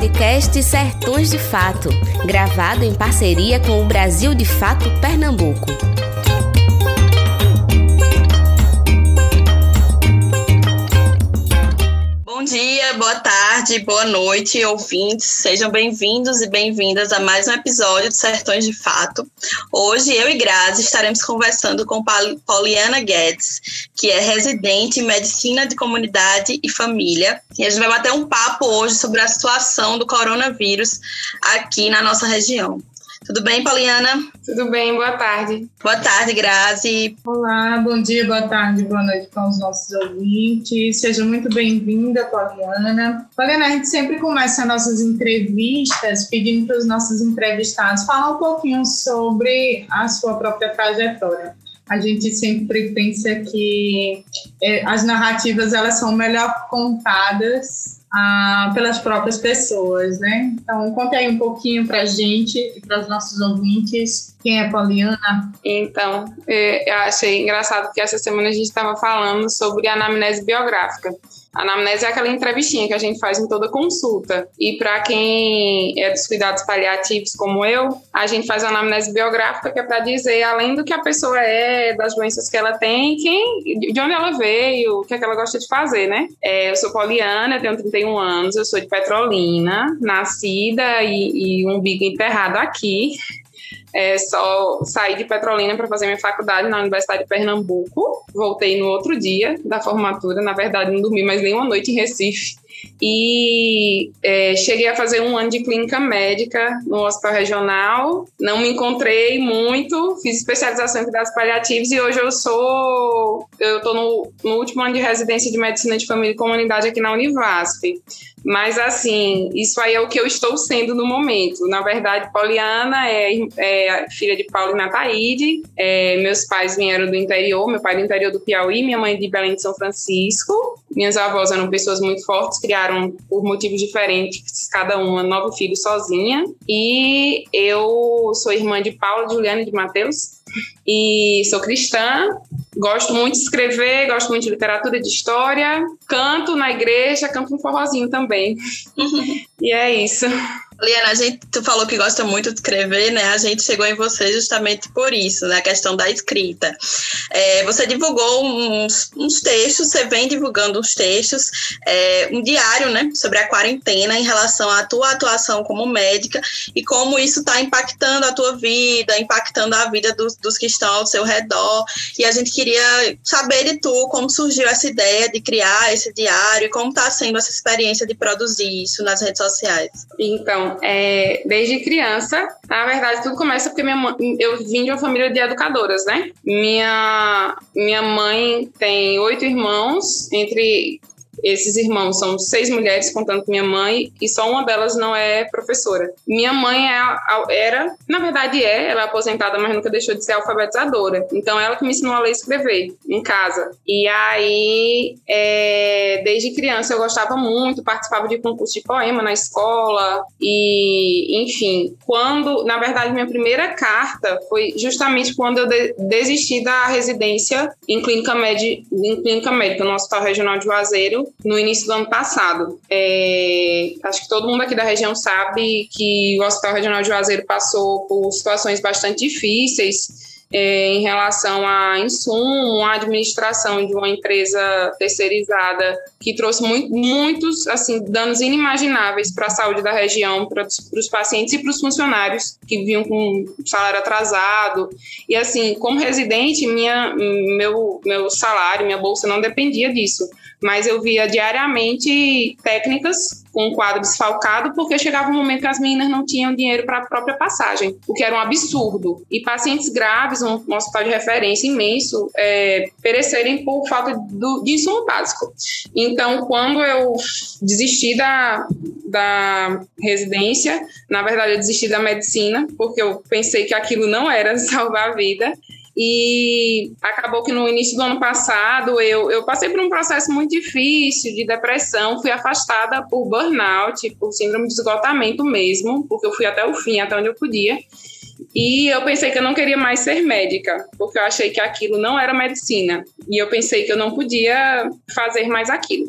podcast Sertões de Fato, gravado em parceria com o Brasil de Fato Pernambuco. Dia, boa tarde, boa noite, ouvintes. Sejam bem-vindos e bem-vindas a mais um episódio de Sertões de Fato. Hoje, eu e Grazi estaremos conversando com Pauliana Guedes, que é residente em Medicina de Comunidade e Família. E a gente vai bater um papo hoje sobre a situação do coronavírus aqui na nossa região. Tudo bem, Pauliana? Tudo bem, boa tarde. Boa tarde, Grazi. Olá, bom dia, boa tarde, boa noite para os nossos ouvintes. Seja muito bem-vinda, Pauliana. Pauliana, a gente sempre começa nossas entrevistas pedindo para os nossos entrevistados falar um pouquinho sobre a sua própria trajetória a gente sempre pensa que é, as narrativas elas são melhor contadas ah, pelas próprias pessoas, né? Então, conte aí um pouquinho para a gente e para os nossos ouvintes quem é Poliana. Então, é, eu achei engraçado que essa semana a gente estava falando sobre anamnese biográfica. A anamnese é aquela entrevistinha que a gente faz em toda consulta. E para quem é dos cuidados paliativos, como eu, a gente faz a anamnese biográfica, que é para dizer, além do que a pessoa é, das doenças que ela tem, quem, de onde ela veio, o que, é que ela gosta de fazer, né? É, eu sou Poliana, tenho 31 anos, eu sou de Petrolina, nascida e, e umbigo enterrado aqui. É, só saí de Petrolina para fazer minha faculdade na Universidade de Pernambuco. Voltei no outro dia da formatura. Na verdade, não dormi mais nem uma noite em Recife. E é, cheguei a fazer um ano de clínica médica no hospital regional. Não me encontrei muito, fiz especialização em cuidados paliativos e hoje eu sou. Eu estou no, no último ano de residência de medicina de família e comunidade aqui na Univasf. Mas, assim, isso aí é o que eu estou sendo no momento. Na verdade, Poliana é, é filha de Paulo e Nataíde. É, meus pais vieram do interior, meu pai do interior do Piauí, minha mãe de Belém de São Francisco. Minhas avós eram pessoas muito fortes, criaram por motivos diferentes, cada uma nove filhos sozinha. E eu sou irmã de Paulo, de Juliana e de Mateus. E sou cristã, Gosto muito de escrever, gosto muito de literatura, de história. Canto na igreja, canto um forrozinho também. e é isso. Liana, a gente, tu falou que gosta muito de escrever, né? A gente chegou em você justamente por isso, né? A questão da escrita. É, você divulgou uns, uns, textos, você vem divulgando uns textos, é, um diário, né? Sobre a quarentena em relação à tua atuação como médica e como isso está impactando a tua vida, impactando a vida dos, dos que estão ao seu redor. E a gente queria saber de tu como surgiu essa ideia de criar esse diário e como está sendo essa experiência de produzir isso nas redes sociais. Então, é, desde criança, na verdade, tudo começa porque minha mãe, eu vim de uma família de educadoras, né? Minha, minha mãe tem oito irmãos, entre esses irmãos são seis mulheres, contando com minha mãe, e só uma delas não é professora. Minha mãe é, era, na verdade é, ela é aposentada, mas nunca deixou de ser alfabetizadora. Então, ela que me ensinou a ler e escrever em casa. E aí, é, desde criança, eu gostava muito, participava de concurso de poema na escola, e, enfim, quando, na verdade, minha primeira carta foi justamente quando eu de, desisti da residência em clínica, média, em clínica médica no Hospital Regional de Juazeiro, no início do ano passado. É, acho que todo mundo aqui da região sabe que o Hospital Regional de Juazeiro passou por situações bastante difíceis é, em relação a insumo, a administração de uma empresa terceirizada que trouxe muito, muitos assim danos inimagináveis para a saúde da região, para os pacientes e para os funcionários que vinham com salário atrasado. E assim, como residente, minha, meu, meu salário, minha bolsa não dependia disso mas eu via diariamente técnicas com o quadro desfalcado, porque chegava um momento que as meninas não tinham dinheiro para a própria passagem, o que era um absurdo. E pacientes graves, um, um hospital de referência imenso, é, perecerem por falta do, de insumo básico. Então, quando eu desisti da, da residência, na verdade, eu desisti da medicina, porque eu pensei que aquilo não era salvar a vida. E acabou que no início do ano passado eu, eu passei por um processo muito difícil de depressão, fui afastada por burnout, por síndrome de esgotamento mesmo, porque eu fui até o fim, até onde eu podia. E eu pensei que eu não queria mais ser médica, porque eu achei que aquilo não era medicina. E eu pensei que eu não podia fazer mais aquilo.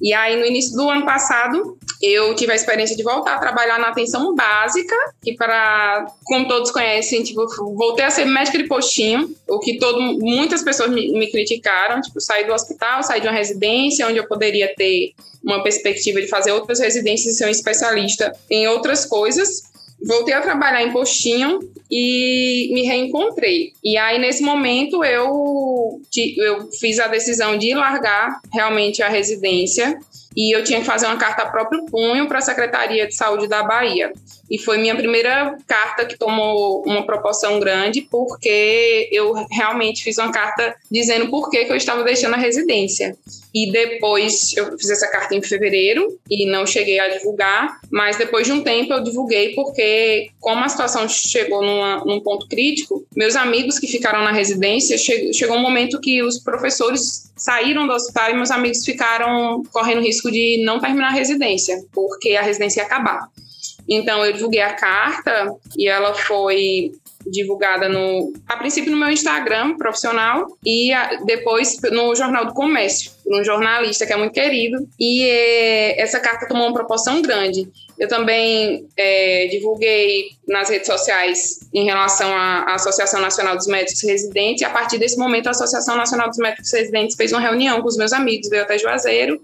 E aí, no início do ano passado, eu tive a experiência de voltar a trabalhar na atenção básica, que para, como todos conhecem, tipo, voltei a ser médica de postinho, o que todo, muitas pessoas me, me criticaram, tipo, saí do hospital, saí de uma residência onde eu poderia ter uma perspectiva de fazer outras residências e ser um especialista em outras coisas. Voltei a trabalhar em postinho e me reencontrei. E aí, nesse momento, eu, eu fiz a decisão de largar realmente a residência e eu tinha que fazer uma carta a próprio punho para a Secretaria de Saúde da Bahia. E foi minha primeira carta que tomou uma proporção grande, porque eu realmente fiz uma carta dizendo por que, que eu estava deixando a residência. E depois eu fiz essa carta em fevereiro e não cheguei a divulgar, mas depois de um tempo eu divulguei porque, como a situação chegou numa, num ponto crítico, meus amigos que ficaram na residência, che chegou um momento que os professores saíram do hospital e meus amigos ficaram correndo risco de não terminar a residência, porque a residência ia acabar. Então eu divulguei a carta e ela foi divulgada no, a princípio no meu Instagram profissional e a, depois no Jornal do Comércio, um jornalista que é muito querido. E é, essa carta tomou uma proporção grande. Eu também é, divulguei nas redes sociais em relação à Associação Nacional dos Médicos Residentes. E a partir desse momento, a Associação Nacional dos Médicos Residentes fez uma reunião com os meus amigos, veio até Juazeiro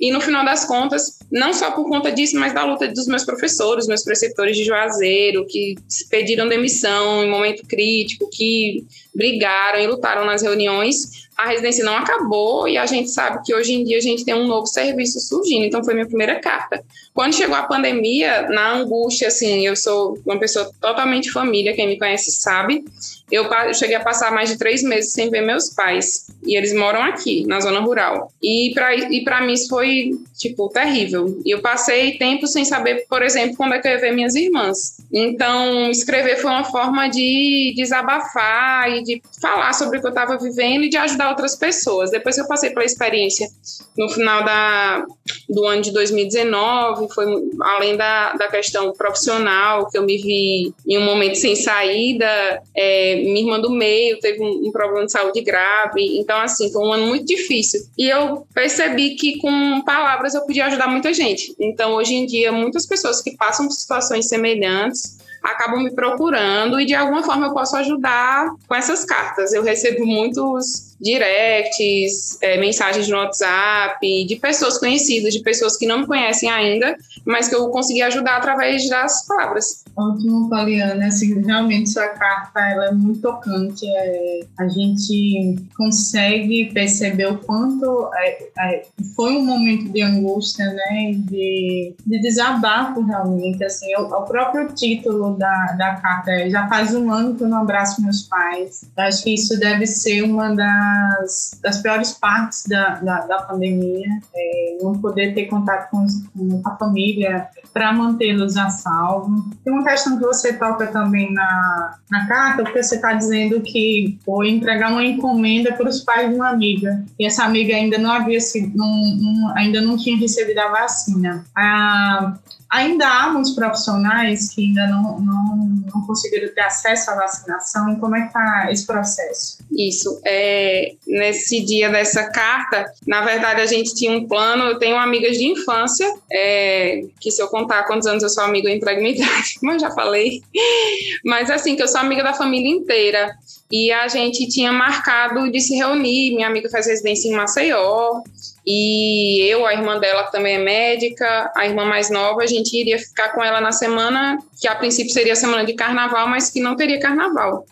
e no final das contas, não só por conta disso, mas da luta dos meus professores, meus preceptores de Juazeiro, que pediram demissão em momento crítico, que brigaram e lutaram nas reuniões, a residência não acabou e a gente sabe que hoje em dia a gente tem um novo serviço surgindo. Então foi minha primeira carta. Quando chegou a pandemia, na angústia, assim, eu sou uma pessoa totalmente família, quem me conhece sabe. Eu cheguei a passar mais de três meses sem ver meus pais. E eles moram aqui, na zona rural. E para mim isso foi, tipo, terrível. E eu passei tempo sem saber, por exemplo, quando é que eu ia ver minhas irmãs. Então, escrever foi uma forma de desabafar e de falar sobre o que eu estava vivendo e de ajudar outras pessoas. Depois que eu passei pela experiência no final da, do ano de 2019, foi além da, da questão profissional, que eu me vi em um momento sem saída, é, minha irmã do meio teve um, um, problema de saúde grave, então assim, foi um ano muito difícil. E eu percebi que com palavras eu podia ajudar muita gente. Então hoje em dia, muitas pessoas que passam por situações semelhantes acabam me procurando e de alguma forma eu posso ajudar com essas cartas. Eu recebo muitos directs, é, mensagens no WhatsApp, de pessoas conhecidas, de pessoas que não me conhecem ainda, mas que eu consegui ajudar através das palavras. Ótimo, Poliana. Assim, realmente sua carta ela é muito tocante. É, a gente consegue perceber o quanto é, é, foi um momento de angústia, né? De, de desabafo realmente. Assim, o, o próprio título da, da carta é Já faz um ano que eu não abraço meus pais. Eu acho que isso deve ser uma das das, das piores partes da, da, da pandemia, é, não poder ter contato com, com a família para mantê-los a salvo. Tem uma questão que você toca também na, na carta, porque você está dizendo que foi entregar uma encomenda para os pais de uma amiga, e essa amiga ainda não havia sido, não, não, ainda não tinha recebido a vacina. A, Ainda há muitos profissionais que ainda não, não, não conseguiram ter acesso à vacinação. Como é que está esse processo? Isso. É, nesse dia dessa carta, na verdade, a gente tinha um plano. Eu tenho amigas de infância, é, que se eu contar quantos anos eu sou amiga, eu entrego minha idade, eu já falei. Mas assim, que eu sou amiga da família inteira. E a gente tinha marcado de se reunir. Minha amiga faz residência em Maceió. E eu, a irmã dela, que também é médica, a irmã mais nova, a gente iria ficar com ela na semana, que a princípio seria a semana de carnaval, mas que não teria carnaval.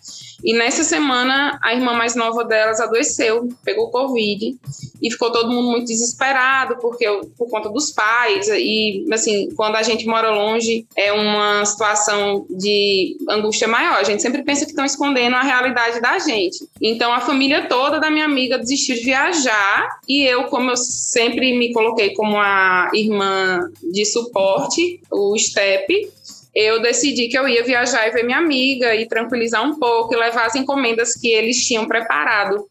E nessa semana, a irmã mais nova delas adoeceu, pegou Covid, e ficou todo mundo muito desesperado, porque por conta dos pais. E, assim, quando a gente mora longe, é uma situação de angústia maior. A gente sempre pensa que estão escondendo a realidade da gente. Então, a família toda da minha amiga desistiu de viajar, e eu, como eu sempre me coloquei como a irmã de suporte, o STEP, eu decidi que eu ia viajar e ver minha amiga e tranquilizar um pouco e levar as encomendas que eles tinham preparado.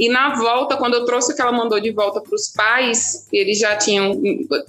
E na volta, quando eu trouxe o que ela mandou de volta para os pais, eles já tinham.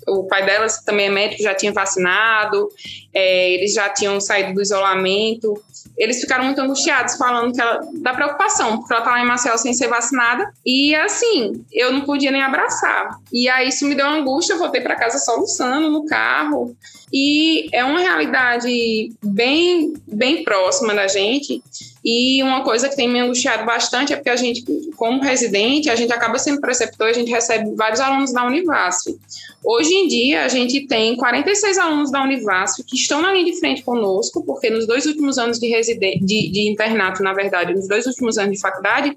O pai delas também é médico, já tinha vacinado, é, eles já tinham saído do isolamento. Eles ficaram muito angustiados, falando que ela, da preocupação, porque ela tá lá em Marcel sem ser vacinada. E assim, eu não podia nem abraçar. E aí isso me deu angústia, eu voltei para casa soluçando no carro. E é uma realidade bem, bem próxima da gente. E uma coisa que tem me angustiado bastante é porque a gente, como residente, a gente acaba sendo preceptor, a gente recebe vários alunos da Univasf. Hoje em dia, a gente tem 46 alunos da Univasf que estão na linha de frente conosco, porque nos dois últimos anos de, de, de internato, na verdade, nos dois últimos anos de faculdade,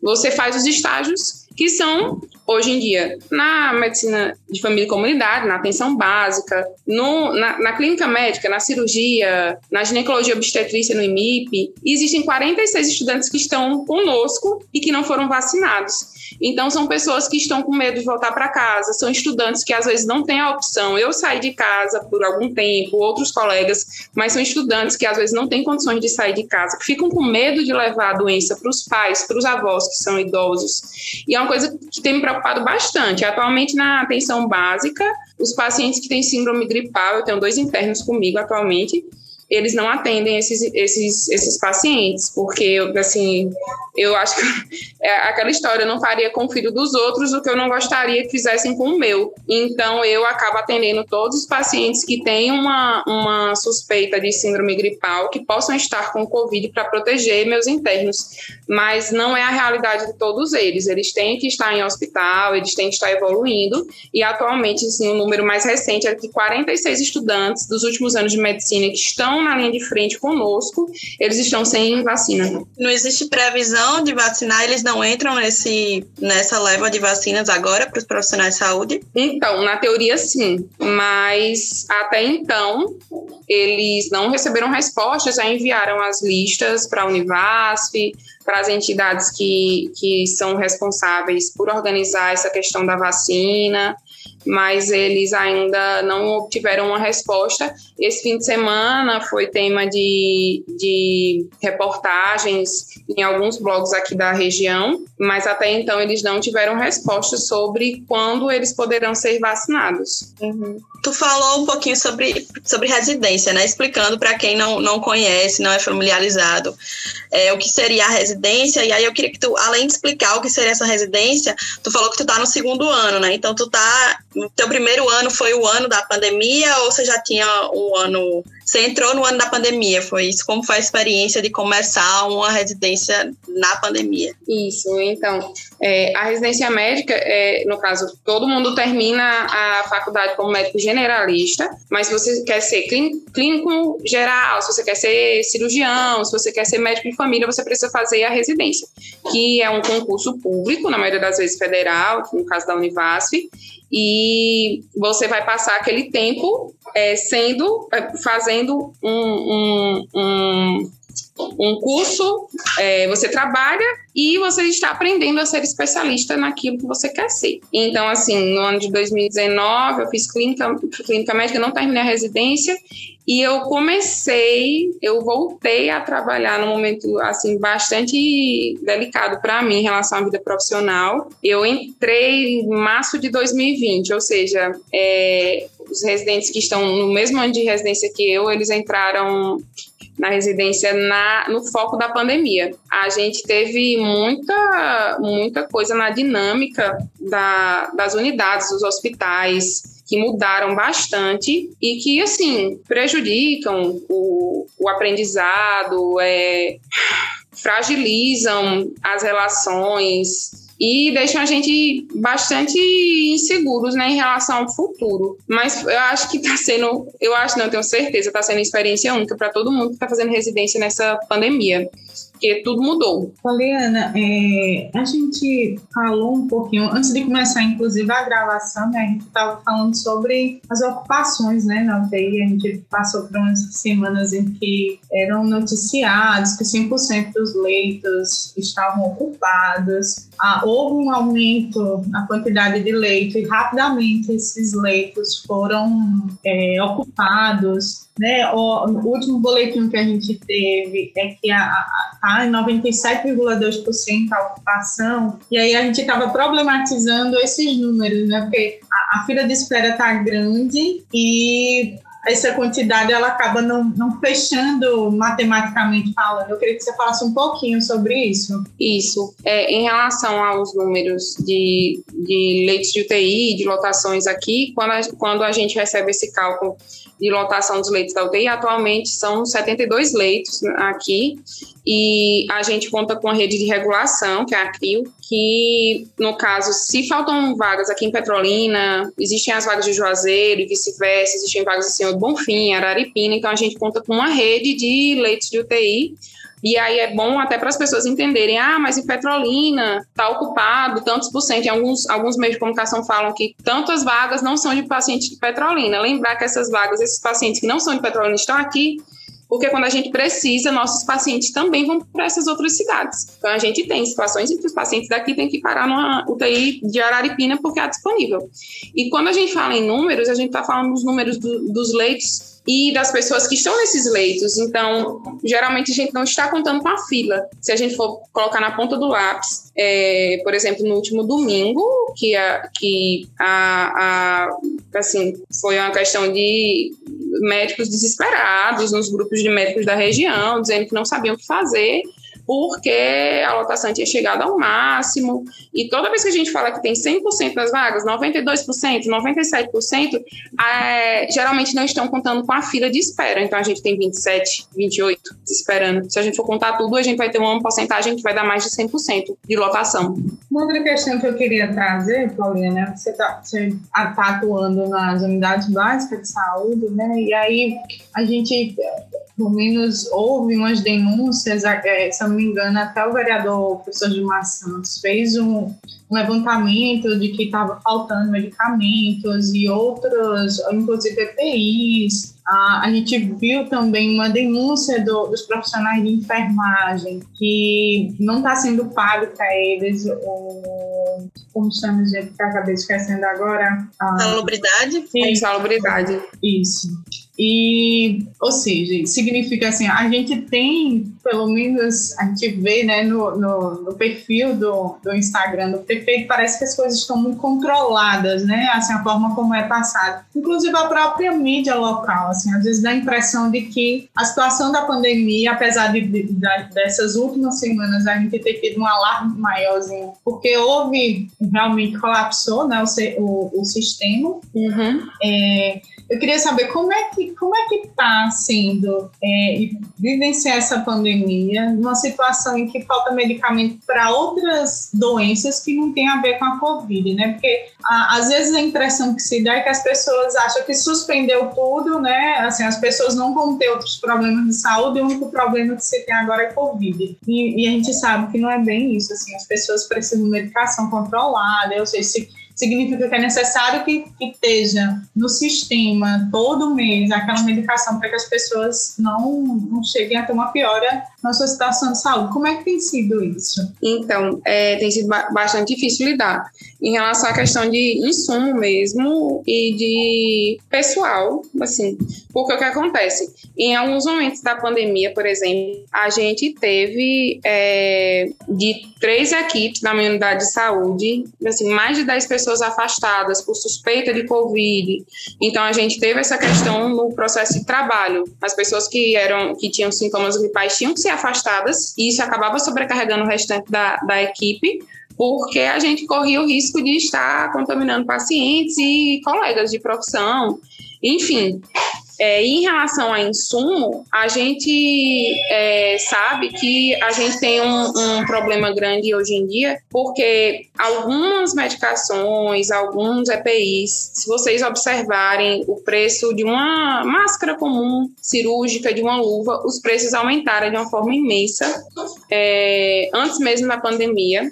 você faz os estágios que são, hoje em dia, na medicina de família e comunidade, na atenção básica, no, na, na, clínica médica, na cirurgia, na ginecologia obstetrícia no IMIP, existem 46 estudantes que estão conosco e que não foram vacinados. Então, são pessoas que estão com medo de voltar para casa, são estudantes que às vezes não têm a opção. Eu saí de casa por algum tempo, outros colegas, mas são estudantes que às vezes não têm condições de sair de casa, que ficam com medo de levar a doença para os pais, para os avós que são idosos. E é uma coisa que tem me preocupado bastante. Atualmente, na atenção básica, os pacientes que têm síndrome gripal, eu tenho dois internos comigo atualmente, eles não atendem esses, esses, esses pacientes, porque, assim, eu acho que é aquela história, eu não faria com o filho dos outros o que eu não gostaria que fizessem com o meu. Então, eu acabo atendendo todos os pacientes que têm uma, uma suspeita de síndrome gripal, que possam estar com Covid para proteger meus internos. Mas não é a realidade de todos eles. Eles têm que estar em hospital, eles têm que estar evoluindo, e atualmente, assim, o número mais recente é que 46 estudantes dos últimos anos de medicina que estão na linha de frente conosco, eles estão sem vacina. Não existe previsão de vacinar, eles não entram nesse, nessa leva de vacinas agora para os profissionais de saúde? Então, na teoria sim, mas até então eles não receberam respostas, já enviaram as listas para a Univasf, para as entidades que, que são responsáveis por organizar essa questão da vacina mas eles ainda não obtiveram uma resposta. Esse fim de semana foi tema de, de reportagens em alguns blogs aqui da região, mas até então eles não tiveram resposta sobre quando eles poderão ser vacinados. Uhum. Tu falou um pouquinho sobre, sobre residência, né? Explicando para quem não, não conhece, não é familiarizado, é, o que seria a residência. E aí eu queria que tu, além de explicar o que seria essa residência, tu falou que tu tá no segundo ano, né? Então tu tá. Teu primeiro ano foi o ano da pandemia ou você já tinha um ano você entrou no ano da pandemia, foi isso? Como foi a experiência de começar uma residência na pandemia? Isso, então, é, a residência médica, é, no caso, todo mundo termina a faculdade como médico generalista, mas se você quer ser clínico geral, se você quer ser cirurgião, se você quer ser médico de família, você precisa fazer a residência, que é um concurso público, na maioria das vezes federal, no caso da Univasf, e você vai passar aquele tempo é, sendo, é, fazendo um, um, um, um curso, é, você trabalha e você está aprendendo a ser especialista naquilo que você quer ser. Então, assim, no ano de 2019, eu fiz clínica, clínica médica, não terminei a residência, e eu comecei, eu voltei a trabalhar num momento, assim, bastante delicado para mim em relação à vida profissional. Eu entrei em março de 2020, ou seja, é, os residentes que estão no mesmo ano de residência que eu, eles entraram na residência na, no foco da pandemia. A gente teve muita, muita coisa na dinâmica da, das unidades, dos hospitais, que mudaram bastante e que, assim, prejudicam o, o aprendizado, é, fragilizam as relações, e deixam a gente bastante inseguros né, em relação ao futuro. Mas eu acho que está sendo, eu acho, não, tenho certeza, está sendo experiência única para todo mundo que está fazendo residência nessa pandemia porque tudo mudou. Poliana, é, a gente falou um pouquinho, antes de começar, inclusive, a gravação, né, a gente estava falando sobre as ocupações né, na UTI. A gente passou por umas semanas em que eram noticiados que 5% dos leitos estavam ocupados. Ah, houve um aumento na quantidade de leitos e rapidamente esses leitos foram é, ocupados né? O, o último boletim que a gente teve é que está em 97,2% a ocupação, e aí a gente estava problematizando esses números, né? Porque a, a fila de espera está grande e essa quantidade ela acaba não, não fechando matematicamente falando. Eu queria que você falasse um pouquinho sobre isso. Isso. É, em relação aos números de, de leitos de UTI, de lotações aqui, quando a, quando a gente recebe esse cálculo de lotação dos leitos da UTI, atualmente são 72 leitos aqui, e a gente conta com a rede de regulação, que é a CRIO, que, no caso, se faltam vagas aqui em Petrolina, existem as vagas de Juazeiro e vice-versa, existem vagas em Senhor do Bonfim, Araripina, então a gente conta com uma rede de leitos de UTI e aí é bom até para as pessoas entenderem, ah, mas em Petrolina está ocupado tantos por cento. Alguns, alguns meios de comunicação falam que tantas vagas não são de pacientes de Petrolina. Lembrar que essas vagas, esses pacientes que não são de Petrolina estão aqui porque quando a gente precisa, nossos pacientes também vão para essas outras cidades. Então a gente tem situações em que os pacientes daqui têm que parar numa UTI de Araripina porque é disponível. E quando a gente fala em números, a gente está falando dos números do, dos leitos e das pessoas que estão nesses leitos. Então, geralmente a gente não está contando com a fila. Se a gente for colocar na ponta do lápis, é, por exemplo, no último domingo, que a, que a, a assim foi uma questão de médicos desesperados nos grupos de médicos da região, dizendo que não sabiam o que fazer porque a lotação tinha chegado ao máximo. E toda vez que a gente fala que tem 100% das vagas, 92%, 97%, é, geralmente não estão contando com a fila de espera. Então a gente tem 27, 28 esperando. Se a gente for contar tudo, a gente vai ter uma porcentagem que vai dar mais de 100% de lotação. Uma outra questão que eu queria trazer, Paulinha, né? Você está tá atuando nas unidades básicas de saúde, né? E aí a gente pelo menos houve umas denúncias, é, se eu não me engano, até o vereador professor Gilmar Santos fez um, um levantamento de que estava faltando medicamentos e outros, inclusive EPIs. A gente viu também uma denúncia do, dos profissionais de enfermagem que não está sendo pago para eles o, como chama, gente, que acabei esquecendo agora? Ah, salubridade? Insalubridade. Isso. E, ou seja, significa assim, a gente tem, pelo menos, a gente vê né, no, no, no, perfil do, do Instagram do prefeito, parece que as coisas estão muito controladas, né? Assim, a forma como é passada. Inclusive a própria mídia local, assim, às vezes dá a impressão de que a situação da pandemia, apesar de, de, de dessas últimas semanas a gente ter tido um alarme maiorzinho, porque houve, realmente colapsou né, o, o, o sistema. Uhum. É, eu queria saber como é que como é que está sendo é, vivenciar essa pandemia numa situação em que falta medicamento para outras doenças que não tem a ver com a Covid, né? Porque a, às vezes a impressão que se dá é que as pessoas acham que suspendeu tudo, né? Assim, as pessoas não vão ter outros problemas de saúde, o único problema que se tem agora é Covid. E, e a gente sabe que não é bem isso, assim, as pessoas precisam de medicação controlada, eu sei se significa que é necessário que, que esteja no sistema todo mês aquela medicação para que as pessoas não, não cheguem a ter uma piora na sua situação de saúde. Como é que tem sido isso? Então, é, tem sido bastante difícil lidar em relação à questão de insumo mesmo e de pessoal, assim, porque o que acontece? Em alguns momentos da pandemia, por exemplo, a gente teve é, de três equipes na minha unidade de saúde, assim, mais de 10 pessoas afastadas por suspeita de Covid. Então, a gente teve essa questão no processo de trabalho. As pessoas que eram que tinham sintomas gripais tinham que afastadas, e isso acabava sobrecarregando o restante da, da equipe, porque a gente corria o risco de estar contaminando pacientes e colegas de profissão. Enfim, é, em relação a insumo, a gente é, sabe que a gente tem um, um, problema grande hoje em dia, porque algumas medicações, alguns EPIs, se vocês observarem o preço de uma máscara comum cirúrgica, de uma luva, os preços aumentaram de uma forma imensa é, antes mesmo da pandemia.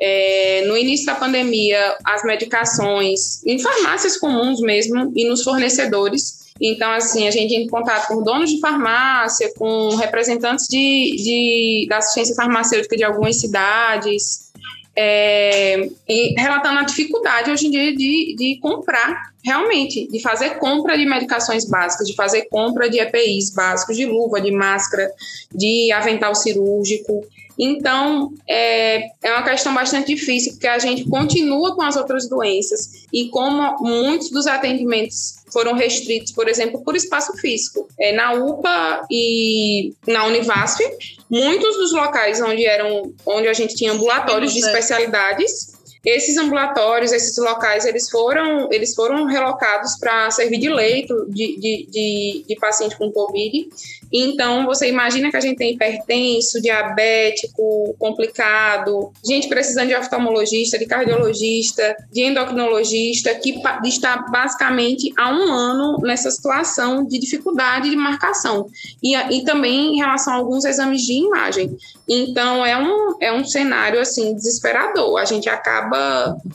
É, no início da pandemia, as medicações em farmácias comuns mesmo e nos fornecedores então, assim, a gente entra em contato com donos de farmácia, com representantes de, de da assistência farmacêutica de algumas cidades, é, relatando a dificuldade hoje em dia de, de comprar realmente de fazer compra de medicações básicas, de fazer compra de EPIs básicos, de luva, de máscara, de avental cirúrgico. Então, é, é uma questão bastante difícil, porque a gente continua com as outras doenças e como muitos dos atendimentos foram restritos, por exemplo, por espaço físico. É, na UPA e na Univasf, muitos dos locais onde eram onde a gente tinha ambulatórios de especialidades esses ambulatórios, esses locais, eles foram, eles foram relocados para servir de leito de, de, de, de paciente com Covid então, você imagina que a gente tem hipertenso, diabético, complicado, gente precisando de oftalmologista, de cardiologista, de endocrinologista, que está basicamente há um ano nessa situação de dificuldade de marcação. E, e também em relação a alguns exames de imagem. Então, é um, é um cenário, assim, desesperador. A gente acaba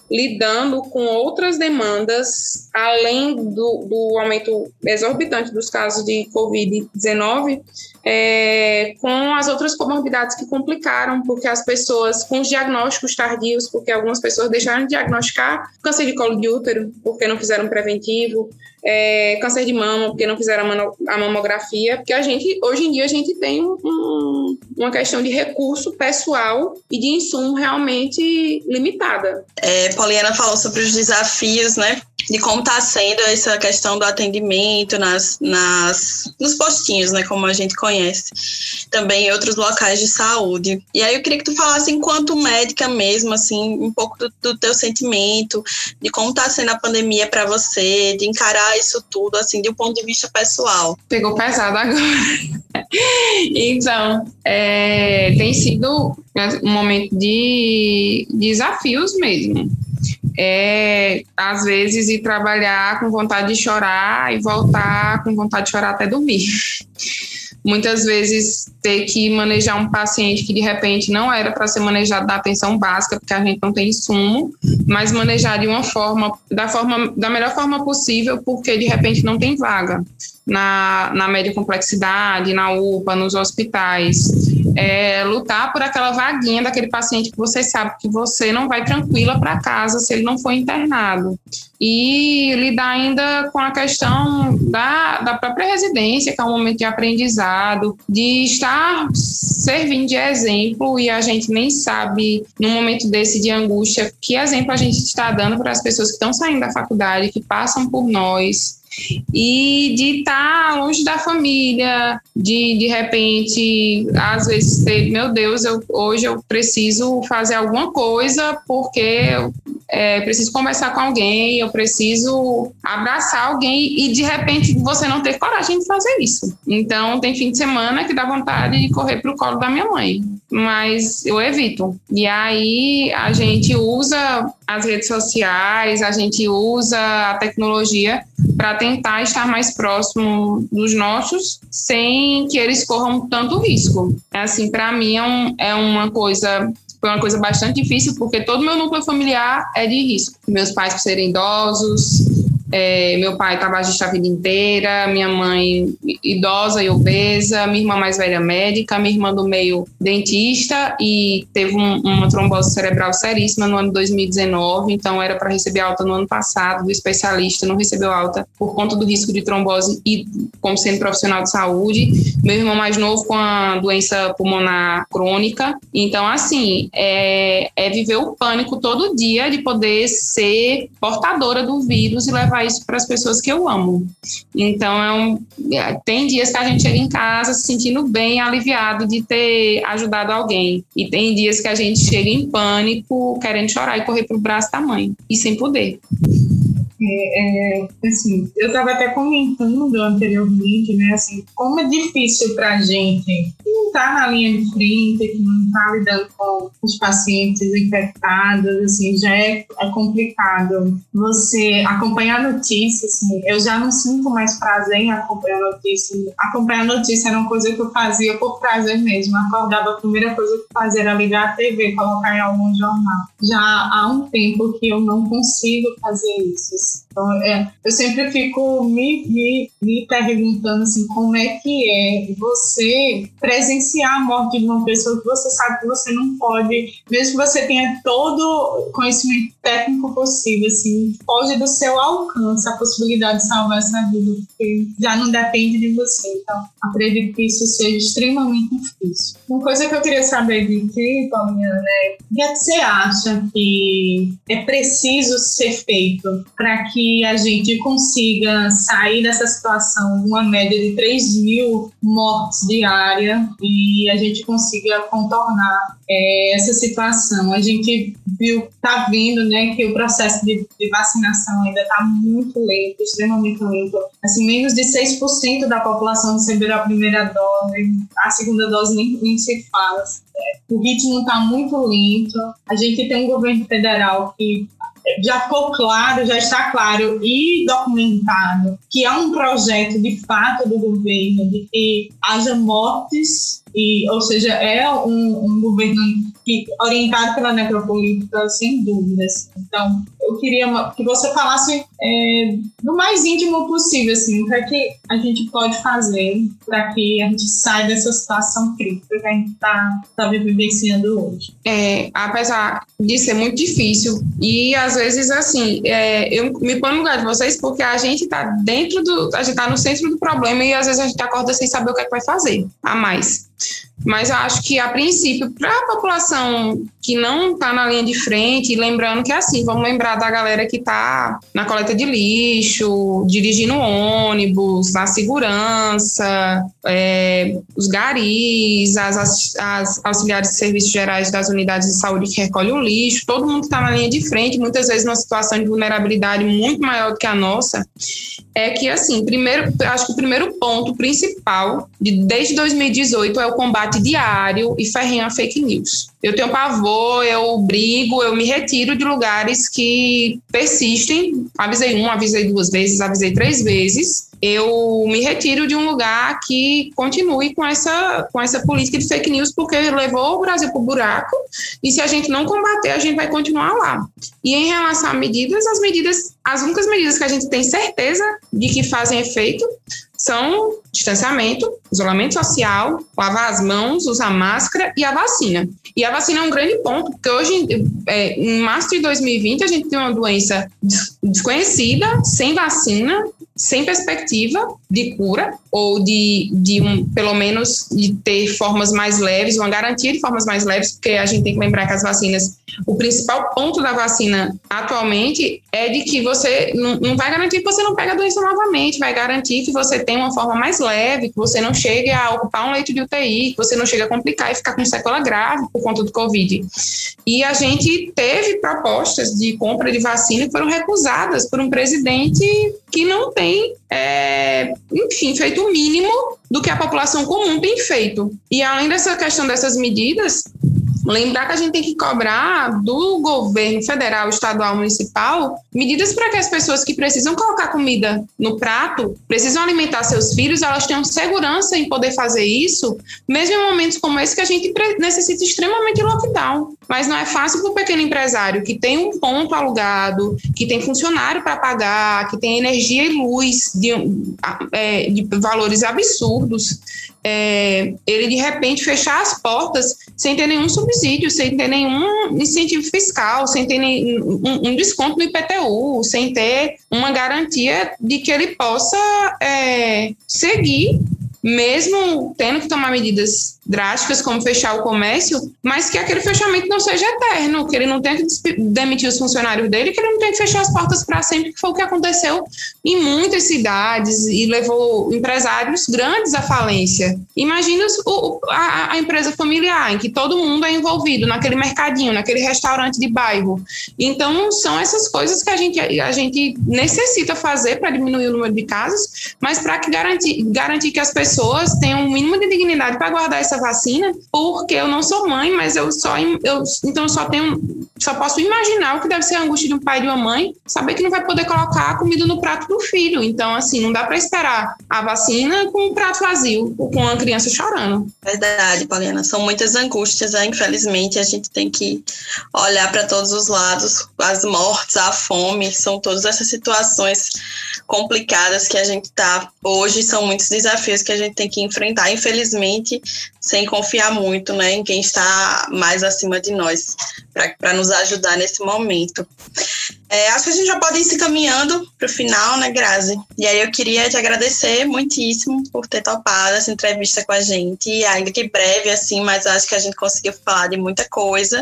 lidando com outras demandas, além do, do aumento exorbitante dos casos de Covid-19, é, com as outras comorbidades que complicaram, porque as pessoas com os diagnósticos tardios, porque algumas pessoas deixaram de diagnosticar câncer de colo de útero, porque não fizeram preventivo, é, câncer de mama, porque não fizeram a mamografia, porque a gente, hoje em dia, a gente tem um, uma questão de recurso pessoal e de insumo realmente limitada. É, Poliana falou sobre os desafios, né? De como está sendo essa questão do atendimento nas, nas, nos postinhos, né, como a gente conhece, também em outros locais de saúde. E aí eu queria que tu falasse, enquanto médica mesmo, assim, um pouco do, do teu sentimento, de como está sendo a pandemia para você, de encarar isso tudo, assim, de um ponto de vista pessoal. Pegou pesado agora. então, é, tem sido um momento de desafios mesmo é, às vezes, ir trabalhar com vontade de chorar e voltar com vontade de chorar até dormir. Muitas vezes, ter que manejar um paciente que de repente não era para ser manejado da atenção básica, porque a gente não tem insumo, mas manejar de uma forma, da, forma, da melhor forma possível, porque de repente não tem vaga na, na média complexidade, na UPA, nos hospitais. É, lutar por aquela vaguinha daquele paciente que você sabe que você não vai tranquila para casa se ele não for internado. E lidar ainda com a questão da, da própria residência, que é um momento de aprendizado, de estar servindo de exemplo e a gente nem sabe, num momento desse de angústia, que exemplo a gente está dando para as pessoas que estão saindo da faculdade, que passam por nós, e de estar tá longe da família, de de repente, às vezes ter, meu Deus, eu, hoje eu preciso fazer alguma coisa porque é, preciso conversar com alguém, eu preciso abraçar alguém e de repente você não ter coragem de fazer isso. Então tem fim de semana que dá vontade de correr para o colo da minha mãe, mas eu evito. E aí a gente usa as redes sociais, a gente usa a tecnologia para tentar estar mais próximo dos nossos, sem que eles corram tanto risco. Assim, para mim é, um, é uma coisa foi uma coisa bastante difícil, porque todo meu núcleo familiar é de risco. Meus pais por serem idosos, é, meu pai tabagista a vida inteira, minha mãe idosa e obesa, minha irmã mais velha médica, minha irmã do meio dentista e teve um, uma trombose cerebral seríssima no ano 2019, então era para receber alta no ano passado, do especialista não recebeu alta por conta do risco de trombose e como sendo profissional de saúde. Meu irmão mais novo com a doença pulmonar crônica. Então, assim, é, é viver o pânico todo dia de poder ser portadora do vírus e levar isso para as pessoas que eu amo. Então, é um, é, tem dias que a gente chega em casa se sentindo bem, aliviado de ter ajudado alguém. E tem dias que a gente chega em pânico, querendo chorar e correr para o braço da mãe, e sem poder. É, é, assim, eu estava até comentando anteriormente, né, assim, como é difícil para a gente que não está na linha de frente, que não está lidando com os pacientes infectados, assim, já é, é complicado. Você acompanhar notícias, assim, eu já não sinto mais prazer em acompanhar notícias. Acompanhar notícia era uma coisa que eu fazia por prazer mesmo. Acordava, a primeira coisa que eu fazia era ligar a TV, colocar em algum jornal. Já há um tempo que eu não consigo fazer isso, Então, é, eu sempre fico me, me, me perguntando assim, como é que é você presenciar a morte de uma pessoa que você sabe que você não pode, mesmo que você tenha todo conhecimento técnico possível, assim, foge do seu alcance a possibilidade de salvar essa vida, porque já não depende de você. Então, acredito que isso seja extremamente difícil. Uma coisa que eu queria saber de ti, Paulinha, é o que é você acha que é preciso ser feito para que a gente consiga sair dessa situação, uma média de 3 mil mortes diárias, e a gente consiga contornar é, essa situação. A gente viu, está vendo, né, que o processo de, de vacinação ainda está muito lento, extremamente lento. Assim, menos de 6% da população recebeu a primeira dose, a segunda dose nem, nem se fala. É, o ritmo está muito lento. A gente tem um governo federal que já ficou claro, já está claro e documentado que há um projeto de fato do governo de que haja mortes e, ou seja, é um, um governo que, orientado pela necropolítica, sem dúvidas. Então, eu queria que você falasse é, do mais íntimo possível, assim, o que é a gente pode fazer para que a gente saia dessa situação crítica que a gente está tá vivenciando hoje. É, apesar de ser muito difícil, e às vezes, assim, é, eu me ponho no lugar de vocês porque a gente está dentro do, a gente está no centro do problema e às vezes a gente acorda sem saber o que, é que vai fazer a mais. Mas eu acho que, a princípio, para a população que não está na linha de frente, lembrando que é assim, vamos lembrar da galera que está na coleta de lixo, dirigindo ônibus, na segurança, é, os garis, as, as, auxiliares de serviços gerais das unidades de saúde que recolhem o lixo, todo mundo está na linha de frente, muitas vezes numa situação de vulnerabilidade muito maior do que a nossa, é que, assim, primeiro, acho que o primeiro ponto principal de, desde 2018 é o combate diário e ferrinho a fake news. Eu tenho pavor, eu brigo, eu me retiro de lugares que persistem. Avisei um, avisei duas vezes, avisei três vezes eu me retiro de um lugar que continue com essa, com essa política de fake news, porque levou o Brasil para o buraco, e se a gente não combater, a gente vai continuar lá. E em relação a medidas, as medidas, as únicas medidas que a gente tem certeza de que fazem efeito são distanciamento, isolamento social, lavar as mãos, usar máscara e a vacina. E a vacina é um grande ponto, porque hoje, é, em março de 2020, a gente tem uma doença desconhecida, sem vacina, sem perspectiva de cura ou de, de um, pelo menos de ter formas mais leves, uma garantia de formas mais leves, porque a gente tem que lembrar que as vacinas, o principal ponto da vacina atualmente é de que você não, não vai garantir que você não pega a doença novamente, vai garantir que você tem uma forma mais leve, que você não chegue a ocupar um leito de UTI, que você não chegue a complicar e ficar com sequela grave por conta do Covid. E a gente teve propostas de compra de vacina que foram recusadas por um presidente que não tem, é, enfim, feito o mínimo do que a população comum tem feito. E além dessa questão dessas medidas, Lembrar que a gente tem que cobrar do governo federal, estadual, municipal medidas para que as pessoas que precisam colocar comida no prato, precisam alimentar seus filhos, elas tenham segurança em poder fazer isso, mesmo em momentos como esse que a gente necessita extremamente de lockdown. Mas não é fácil para o pequeno empresário que tem um ponto alugado, que tem funcionário para pagar, que tem energia e luz de, é, de valores absurdos é, ele de repente fechar as portas sem ter nenhum subsídio, sem ter nenhum incentivo fiscal, sem ter um, um desconto no IPTU, sem ter uma garantia de que ele possa é, seguir mesmo tendo que tomar medidas drásticas como fechar o comércio, mas que aquele fechamento não seja eterno, que ele não tenha que demitir os funcionários dele, que ele não tenha que fechar as portas para sempre, que foi o que aconteceu em muitas cidades e levou empresários grandes à falência. Imagina o, a, a, empresa familiar, em que todo mundo é envolvido naquele mercadinho, naquele restaurante de bairro. Então, são essas coisas que a gente, a gente necessita fazer para diminuir o número de casos, mas para garantir, garantir que as pessoas tenham um mínimo de dignidade para guardar essa essa vacina porque eu não sou mãe, mas eu só eu, então eu só tenho só posso imaginar o que deve ser a angústia de um pai e de uma mãe, saber que não vai poder colocar a comida no prato do filho. Então, assim, não dá para esperar a vacina com o prato vazio, ou com a criança chorando. Verdade, Paulina. São muitas angústias, né? infelizmente, a gente tem que olhar para todos os lados, as mortes, a fome, são todas essas situações complicadas que a gente está hoje, são muitos desafios que a gente tem que enfrentar, infelizmente, sem confiar muito né, em quem está mais acima de nós, para nos ajudar nesse momento. É, acho que a gente já pode ir se caminhando para o final, né, Grazi? E aí eu queria te agradecer muitíssimo por ter topado essa entrevista com a gente, ainda que breve, assim, mas acho que a gente conseguiu falar de muita coisa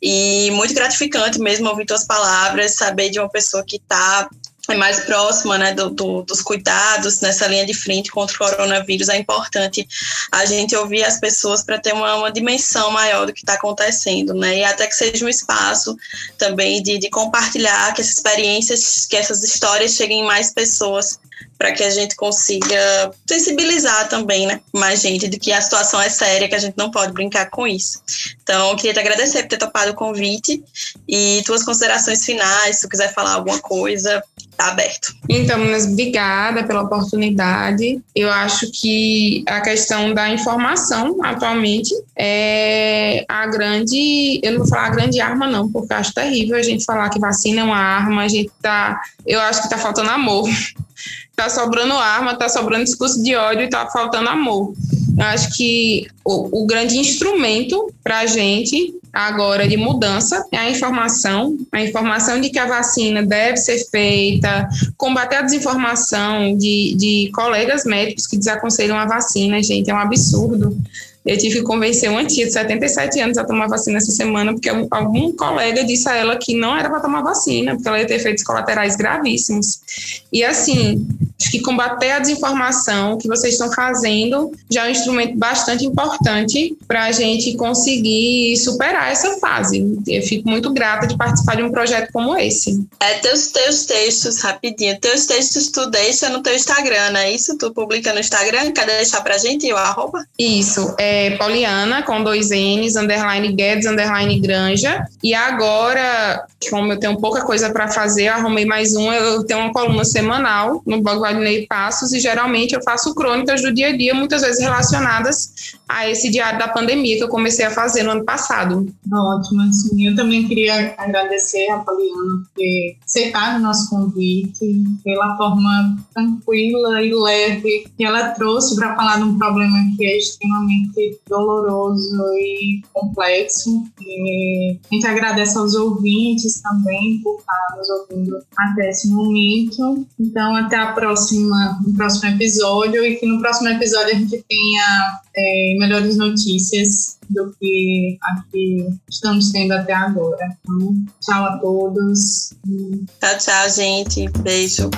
e muito gratificante mesmo ouvir tuas palavras, saber de uma pessoa que está é mais próxima né, do, do, dos cuidados nessa linha de frente contra o coronavírus, é importante a gente ouvir as pessoas para ter uma, uma, dimensão maior do que está acontecendo, né? E até que seja um espaço também de, de compartilhar que essas experiências, que essas histórias cheguem em mais pessoas para que a gente consiga sensibilizar também, né, mais gente de que a situação é séria, que a gente não pode brincar com isso. Então, eu queria te agradecer por ter topado o convite e tuas considerações finais, se tu quiser falar alguma coisa, tá aberto. Então, mas obrigada pela oportunidade. Eu acho que a questão da informação atualmente é a grande, eu não vou falar a grande arma não, porque acho terrível a gente falar que vacina é uma arma, a gente tá, eu acho que tá faltando amor tá sobrando arma, tá sobrando discurso de ódio e tá faltando amor. Eu acho que o, o grande instrumento para a gente agora de mudança é a informação, a informação de que a vacina deve ser feita, combater a desinformação de, de colegas médicos que desaconselham a vacina, gente, é um absurdo. Eu tive que convencer uma tia de 77 anos a tomar vacina essa semana, porque algum colega disse a ela que não era para tomar vacina, porque ela ia ter efeitos colaterais gravíssimos. E assim, acho que combater a desinformação que vocês estão fazendo já é um instrumento bastante importante para a gente conseguir superar essa fase. Eu fico muito grata de participar de um projeto como esse. É, teus, teus textos, rapidinho, teus textos tu deixa no teu Instagram, não é isso? Tu publica no Instagram, quer deixar pra gente o arroba? Isso, é Poliana, com dois N's, underline Guedes, underline Granja. E agora, como eu tenho pouca coisa para fazer, eu arrumei mais um, eu tenho uma coluna semanal no blog Valdinei Passos e geralmente eu faço crônicas do dia a dia, muitas vezes relacionadas a esse diário da pandemia que eu comecei a fazer no ano passado. Ótimo, assim, eu também queria agradecer a Poliana por aceitar o nosso convite, pela forma tranquila e leve que ela trouxe para falar de um problema que é extremamente doloroso e complexo. E a gente agradece aos ouvintes também por estar nos ouvindo até esse momento. Então, até a próxima, no próximo episódio e que no próximo episódio a gente tenha é, melhores notícias do que a que estamos tendo até agora. Então, tchau a todos. Tchau, tchau, gente. Beijo.